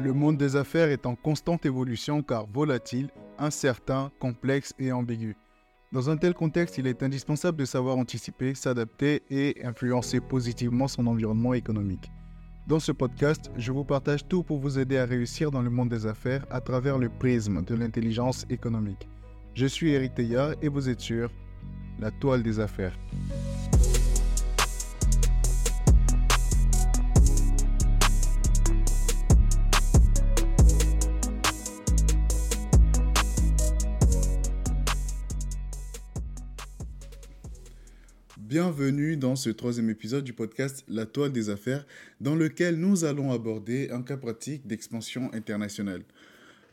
Le monde des affaires est en constante évolution car volatile, incertain, complexe et ambigu. Dans un tel contexte, il est indispensable de savoir anticiper, s'adapter et influencer positivement son environnement économique. Dans ce podcast, je vous partage tout pour vous aider à réussir dans le monde des affaires à travers le prisme de l'intelligence économique. Je suis Eric et vous êtes sur La toile des affaires. Bienvenue dans ce troisième épisode du podcast La toile des affaires, dans lequel nous allons aborder un cas pratique d'expansion internationale.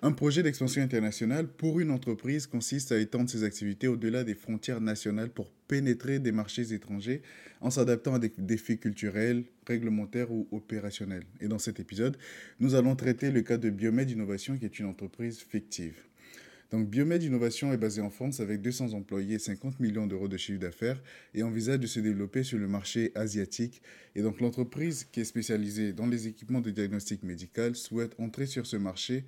Un projet d'expansion internationale pour une entreprise consiste à étendre ses activités au-delà des frontières nationales pour pénétrer des marchés étrangers en s'adaptant à des défis culturels, réglementaires ou opérationnels. Et dans cet épisode, nous allons traiter le cas de Biomed Innovation qui est une entreprise fictive. Donc Biomed Innovation est basée en France avec 200 employés et 50 millions d'euros de chiffre d'affaires et envisage de se développer sur le marché asiatique. Et donc l'entreprise qui est spécialisée dans les équipements de diagnostic médical souhaite entrer sur ce marché,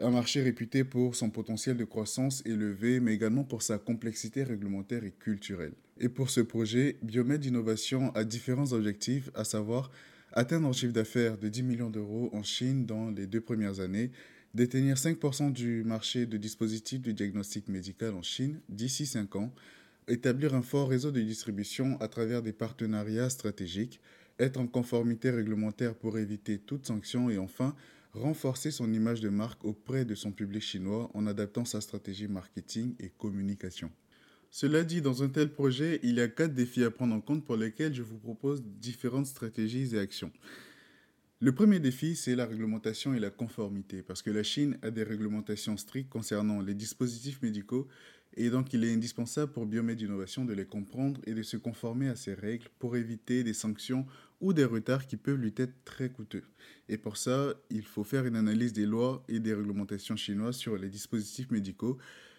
un marché réputé pour son potentiel de croissance élevé, mais également pour sa complexité réglementaire et culturelle. Et pour ce projet, Biomed Innovation a différents objectifs, à savoir atteindre un chiffre d'affaires de 10 millions d'euros en Chine dans les deux premières années, détenir 5% du marché de dispositifs de diagnostic médical en Chine d'ici 5 ans, établir un fort réseau de distribution à travers des partenariats stratégiques, être en conformité réglementaire pour éviter toute sanction et enfin renforcer son image de marque auprès de son public chinois en adaptant sa stratégie marketing et communication. Cela dit, dans un tel projet, il y a quatre défis à prendre en compte pour lesquels je vous propose différentes stratégies et actions. Le premier défi, c'est la réglementation et la conformité, parce que la Chine a des réglementations strictes concernant les dispositifs médicaux, et donc il est indispensable pour Biomed Innovation de les comprendre et de se conformer à ces règles pour éviter des sanctions ou des retards qui peuvent lui être très coûteux. Et pour ça, il faut faire une analyse des lois et des réglementations chinoises sur les dispositifs médicaux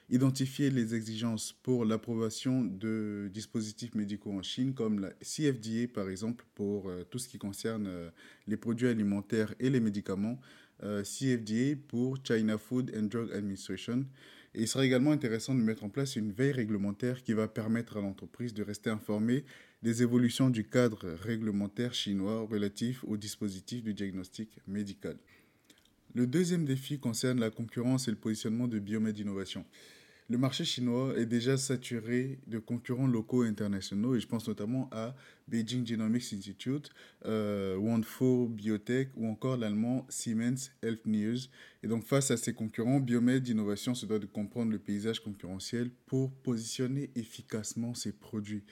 identifier les exigences pour l'approbation de dispositifs médicaux en Chine, comme la CFDA par exemple pour euh, tout ce qui concerne euh, les produits alimentaires et les médicaments, euh, CFDA pour China Food and Drug Administration. Il sera également intéressant de mettre en place une veille réglementaire qui va permettre à l'entreprise de rester informée des évolutions du cadre réglementaire chinois relatif aux dispositifs de diagnostic médical. Le deuxième défi concerne la concurrence et le positionnement de Biomed Innovation. Le marché chinois est déjà saturé de concurrents locaux et internationaux et je pense notamment à Beijing Genomics Institute, euh, Wanfo Biotech ou encore l'allemand Siemens Healthineers. Et donc face à ces concurrents, Biomed Innovation se doit de comprendre le paysage concurrentiel pour positionner efficacement ses produits.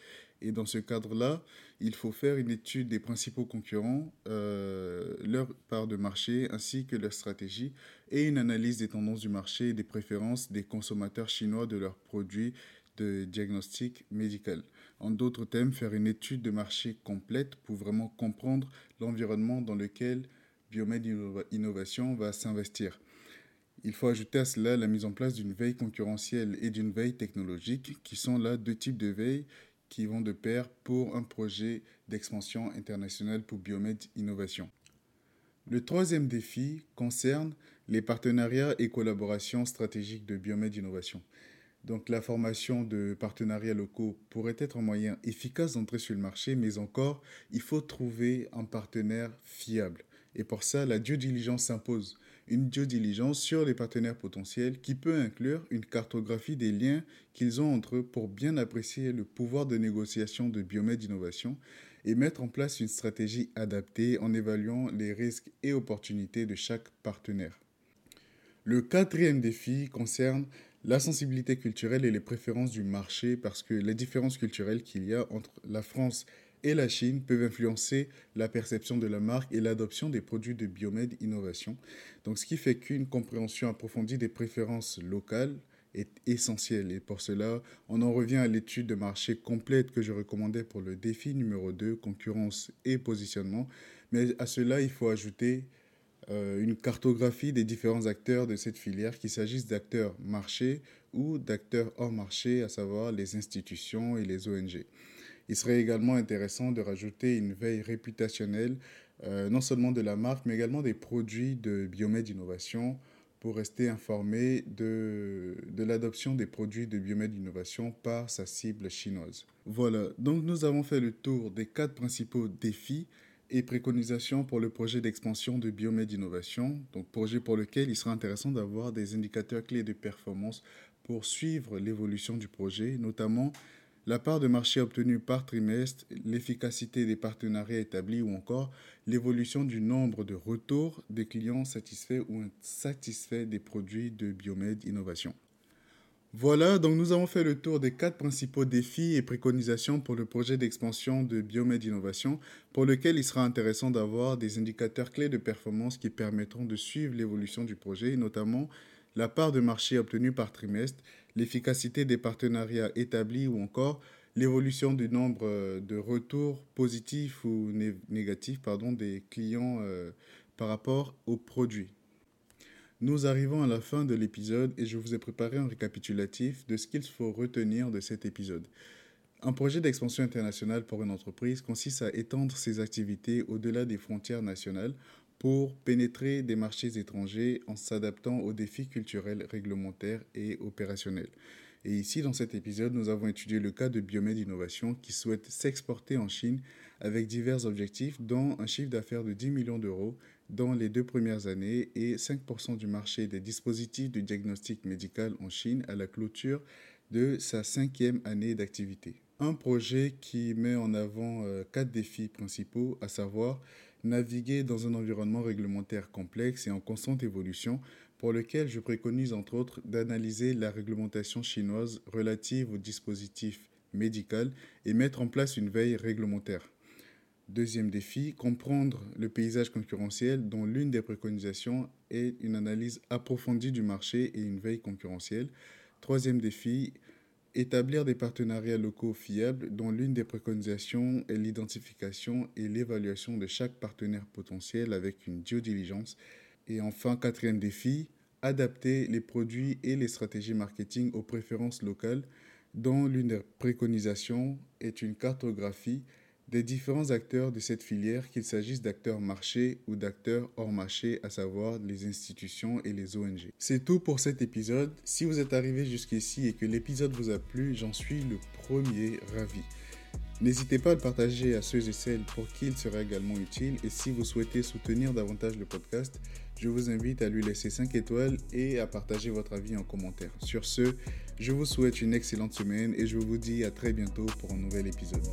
Et dans ce cadre-là, il faut faire une étude des principaux concurrents, euh, leur part de marché ainsi que leur stratégie et une analyse des tendances du marché et des préférences des consommateurs chinois de leurs produits de diagnostic médical. En d'autres termes, faire une étude de marché complète pour vraiment comprendre l'environnement dans lequel Biomed Innovation va s'investir. Il faut ajouter à cela la mise en place d'une veille concurrentielle et d'une veille technologique, qui sont là deux types de veille qui vont de pair pour un projet d'expansion internationale pour Biomed Innovation. Le troisième défi concerne les partenariats et collaborations stratégiques de Biomed Innovation. Donc la formation de partenariats locaux pourrait être un moyen efficace d'entrer sur le marché, mais encore, il faut trouver un partenaire fiable. Et pour ça, la due diligence s'impose une due diligence sur les partenaires potentiels qui peut inclure une cartographie des liens qu'ils ont entre eux pour bien apprécier le pouvoir de négociation de Biomed Innovation et mettre en place une stratégie adaptée en évaluant les risques et opportunités de chaque partenaire. Le quatrième défi concerne la sensibilité culturelle et les préférences du marché parce que les différences culturelles qu'il y a entre la France et la Chine peuvent influencer la perception de la marque et l'adoption des produits de Biomed Innovation. Donc, ce qui fait qu'une compréhension approfondie des préférences locales est essentielle. Et pour cela, on en revient à l'étude de marché complète que je recommandais pour le défi numéro 2, concurrence et positionnement. Mais à cela, il faut ajouter euh, une cartographie des différents acteurs de cette filière, qu'il s'agisse d'acteurs marché ou d'acteurs hors marché, à savoir les institutions et les ONG. Il serait également intéressant de rajouter une veille réputationnelle, euh, non seulement de la marque, mais également des produits de Biomed Innovation pour rester informé de, de l'adoption des produits de Biomed Innovation par sa cible chinoise. Voilà, donc nous avons fait le tour des quatre principaux défis et préconisations pour le projet d'expansion de Biomed Innovation, donc projet pour lequel il sera intéressant d'avoir des indicateurs clés de performance pour suivre l'évolution du projet, notamment la part de marché obtenue par trimestre, l'efficacité des partenariats établis ou encore l'évolution du nombre de retours des clients satisfaits ou insatisfaits des produits de Biomed Innovation. Voilà, donc nous avons fait le tour des quatre principaux défis et préconisations pour le projet d'expansion de Biomed Innovation, pour lequel il sera intéressant d'avoir des indicateurs clés de performance qui permettront de suivre l'évolution du projet, notamment la part de marché obtenue par trimestre, l'efficacité des partenariats établis ou encore l'évolution du nombre euh, de retours positifs ou négatifs pardon, des clients euh, par rapport aux produits. Nous arrivons à la fin de l'épisode et je vous ai préparé un récapitulatif de ce qu'il faut retenir de cet épisode. Un projet d'expansion internationale pour une entreprise consiste à étendre ses activités au-delà des frontières nationales pour pénétrer des marchés étrangers en s'adaptant aux défis culturels, réglementaires et opérationnels. Et ici, dans cet épisode, nous avons étudié le cas de Biomed Innovation qui souhaite s'exporter en Chine avec divers objectifs, dont un chiffre d'affaires de 10 millions d'euros dans les deux premières années et 5% du marché des dispositifs de diagnostic médical en Chine à la clôture de sa cinquième année d'activité. Un projet qui met en avant euh, quatre défis principaux, à savoir naviguer dans un environnement réglementaire complexe et en constante évolution, pour lequel je préconise entre autres d'analyser la réglementation chinoise relative aux dispositifs médicaux et mettre en place une veille réglementaire. Deuxième défi, comprendre le paysage concurrentiel dont l'une des préconisations est une analyse approfondie du marché et une veille concurrentielle. Troisième défi, établir des partenariats locaux fiables dont l'une des préconisations est l'identification et l'évaluation de chaque partenaire potentiel avec une due diligence. Et enfin, quatrième défi, adapter les produits et les stratégies marketing aux préférences locales dont l'une des préconisations est une cartographie des différents acteurs de cette filière, qu'il s'agisse d'acteurs marché ou d'acteurs hors marché, à savoir les institutions et les ONG. C'est tout pour cet épisode. Si vous êtes arrivé jusqu'ici et que l'épisode vous a plu, j'en suis le premier ravi. N'hésitez pas à le partager à ceux et celles pour qui il sera également utile. Et si vous souhaitez soutenir davantage le podcast, je vous invite à lui laisser 5 étoiles et à partager votre avis en commentaire. Sur ce, je vous souhaite une excellente semaine et je vous dis à très bientôt pour un nouvel épisode.